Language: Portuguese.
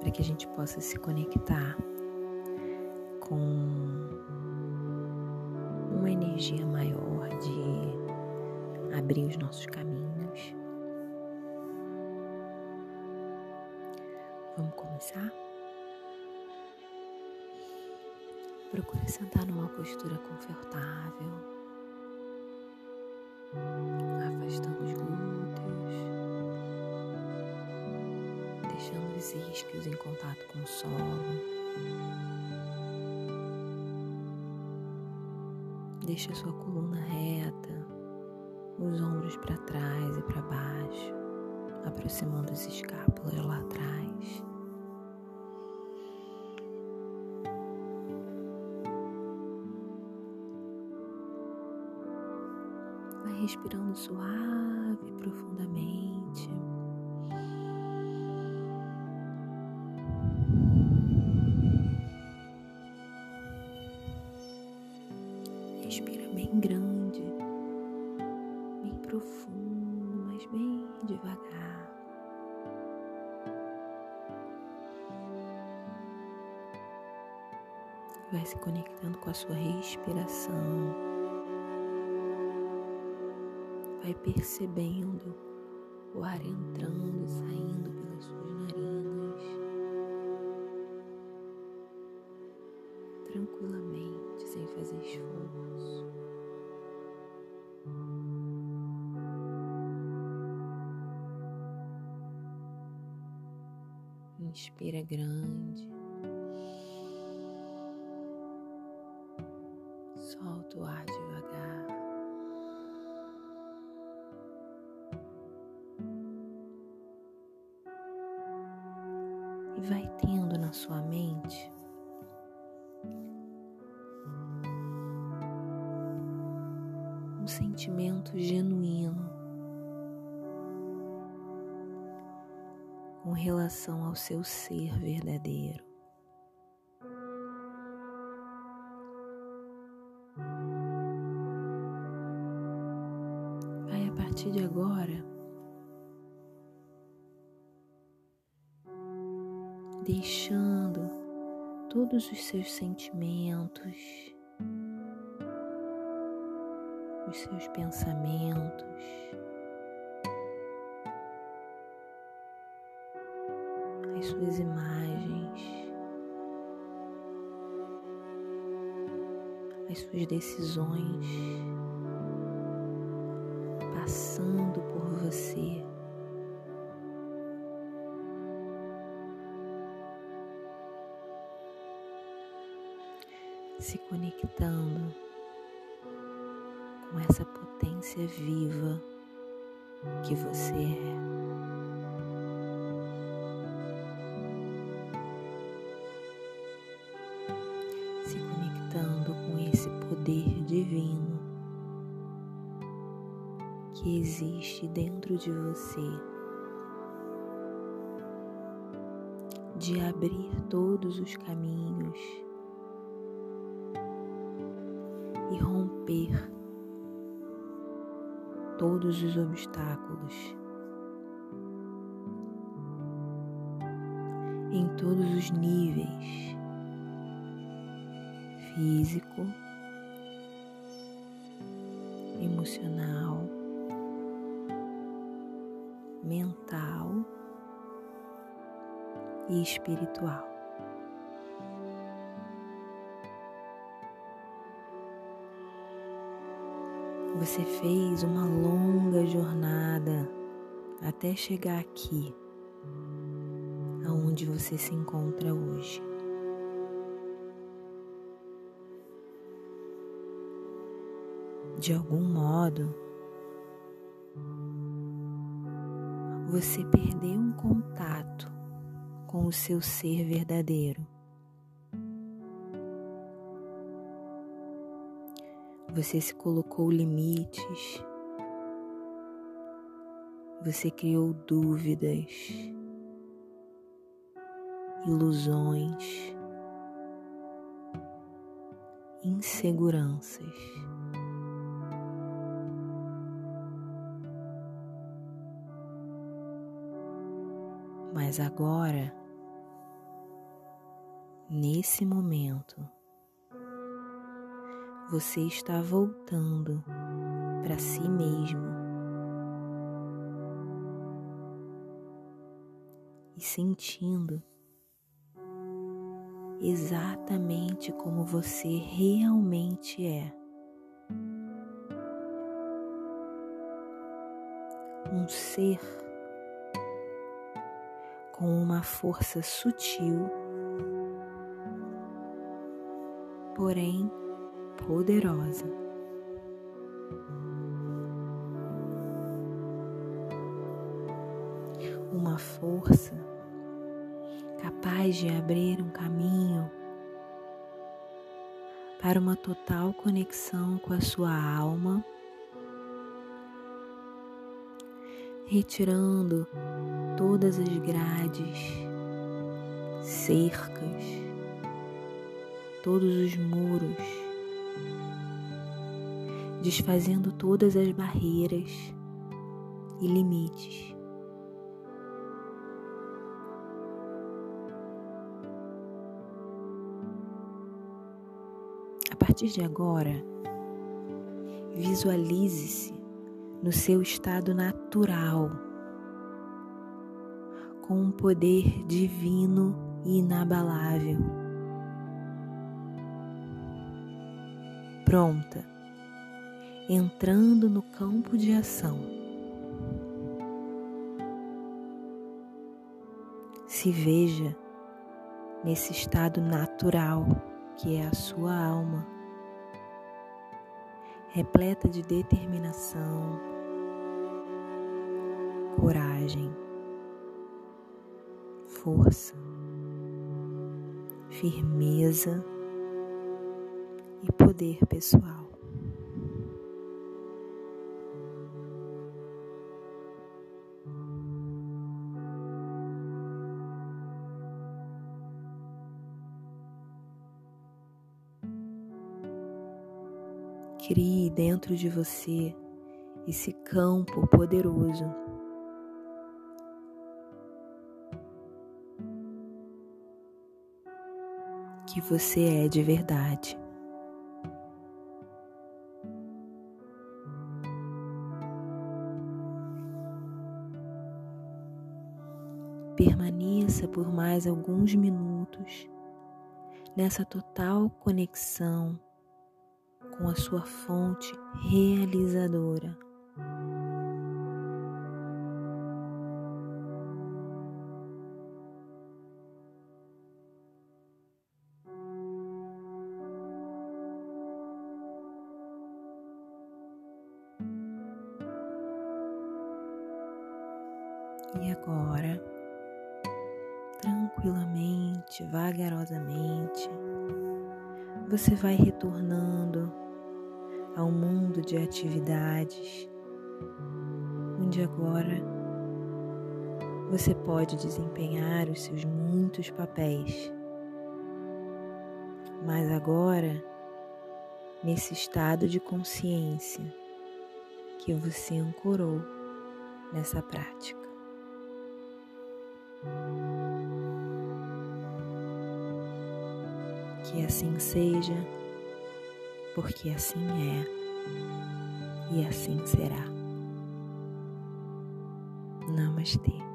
para que a gente possa se conectar com uma energia maior de abrir os nossos caminhos. Vamos começar? Procure sentar numa postura confortável, afastando os os isquios em contato com o solo. Deixe a sua coluna reta, os ombros para trás e para baixo, aproximando as escápulas lá atrás. respirando suave e profundamente. Mas bem devagar. Vai se conectando com a sua respiração vai percebendo o ar entrando e saindo pelas suas narinas, tranquilamente, sem fazer esforço. Inspira grande. Solta o ar devagar. e vai tendo na sua mente um sentimento genuíno com relação ao seu ser verdadeiro. Vai a partir de agora deixando todos os seus sentimentos, os seus pensamentos, as suas imagens, as suas decisões passando por você. se conectando com essa potência viva que você é. Poder divino que existe dentro de você. De abrir todos os caminhos e romper todos os obstáculos em todos os níveis físico, emocional, mental e espiritual. Você fez uma longa jornada até chegar aqui, aonde você se encontra hoje. De algum modo, você perdeu um contato com o seu ser verdadeiro. Você se colocou limites, você criou dúvidas, ilusões, inseguranças. Mas agora, nesse momento, você está voltando para si mesmo e sentindo exatamente como você realmente é. Um ser com uma força sutil, porém poderosa. Uma força capaz de abrir um caminho para uma total conexão com a sua alma, retirando todas as grades, cercas, todos os muros, desfazendo todas as barreiras e limites. A partir de agora, visualize-se no seu estado natural com um poder divino e inabalável. Pronta, entrando no campo de ação. Se veja nesse estado natural que é a sua alma, repleta de determinação, coragem força, firmeza e poder pessoal. Crie dentro de você esse campo poderoso que você é de verdade. Permaneça por mais alguns minutos nessa total conexão com a sua fonte realizadora. E agora, tranquilamente, vagarosamente, você vai retornando ao mundo de atividades, onde agora você pode desempenhar os seus muitos papéis. Mas agora, nesse estado de consciência que você ancorou nessa prática. Que assim seja, porque assim é e assim será. Namastê.